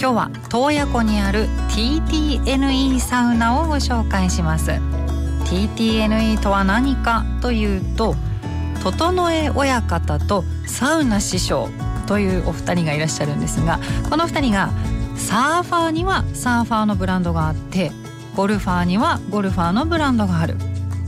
今日は洞爺湖にある TTNE サウナをご紹介します。TTNE とは何かというと整え親方とサウナ師匠というお二人がいらっしゃるんですがこの二人がサーファーにはサーファーのブランドがあってゴルファーにはゴルファーのブランドがある。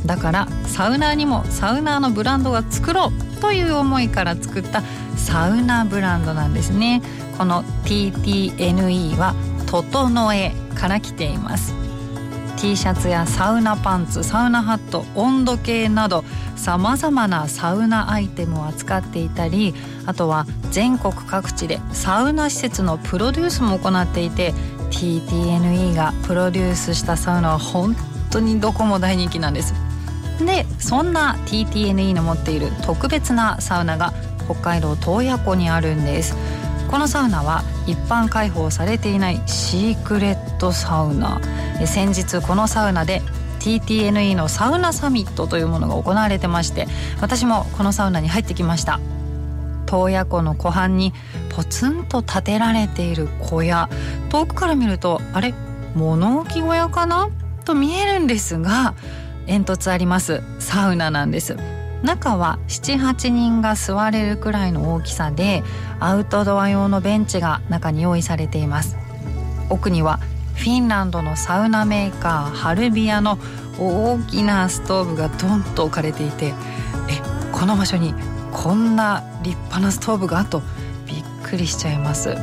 だからサウナーにもサウナーのブランドが作ろうという思いから作ったサウナブランドなんですね。この TTNE は「整え」から来ています。T シャツやサウナパンツサウナハット温度計などさまざまなサウナアイテムを扱っていたりあとは全国各地でサウナ施設のプロデュースも行っていて TTNE がプロデュースしたサウナは本当にどこも大人気なんです。でそんな TTNE の持っている特別なサウナが北海道洞爺湖にあるんです。このサウナは一般開放されていないシークレットサウナ。先日このサウナで TTNE のサウナサミットというものが行われてまして私もこのサウナに入ってきました。洞爺湖の湖畔にポツンと建てられている小屋。遠くから見るとあれ物置小屋かな？と見えるんですが煙突あります。サウナなんです。中は78人が座れるくらいの大きさでアウトドア用のベンチが中に用意されています。奥にはフィンランドのサウナメーカーハルビアの大きなストーブがドンと置かれていてえこの場所にこんな立派なストーブがとびっくりしちゃいます。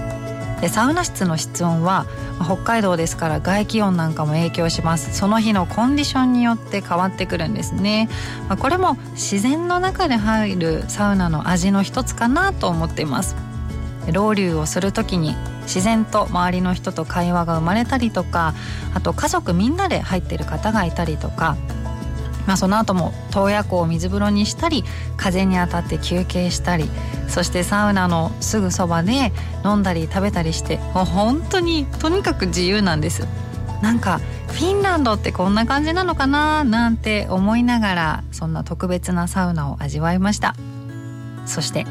でサウナ室の室温は北海道ですから外気温なんかも影響します。その日のコンディションによって変わってくるんですね、まあ、これも自然の中で入るサウナの味の一つかなと思っています。ロウリュをする時に自然と周りの人と会話が生まれたりとかあと家族みんなで入ってる方がいたりとかまあ、その後も洞爺湖を水風呂にしたり風に当たって休憩したりそしてサウナのすぐそばで飲んだり食べたりしてもう本当にとにかく自由なんです。なんかフィンランドってこんな感じなのかな？なんて思いながらそんな特別なサウナを味わいました。そして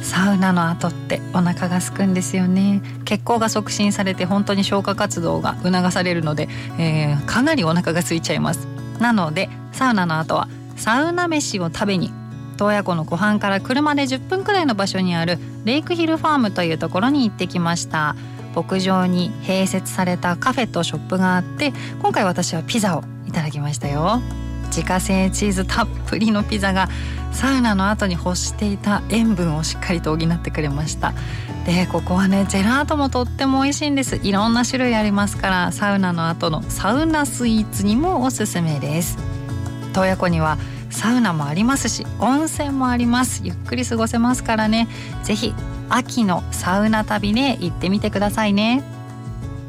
サウナの後ってお腹が空くんですよね。血行が促進されて本当に消化活動が促されるので、えー、かなりお腹が空いちゃいます。なのでサウナの後はサウナ飯を食べに洞爺湖の湖畔から車で10分くらいの場所にあるレイクヒルファームというところに行ってきました。牧場に併設されたカフェとショップがあって今回私はピザをいただきましたよ。自家製チーズたっぷりのピザがサウナの後に欲していた塩分をしっかりと補ってくれました。でここはねジェラートもとっても美味しいんです。いろんな種類ありますからサウナの後のサウナスイーツにもおすすめです。洞爺湖にはサウナもありますし温泉もあります。ゆっくり過ごせますからね。ぜひ秋のサウナ旅で行ってみてくださいね。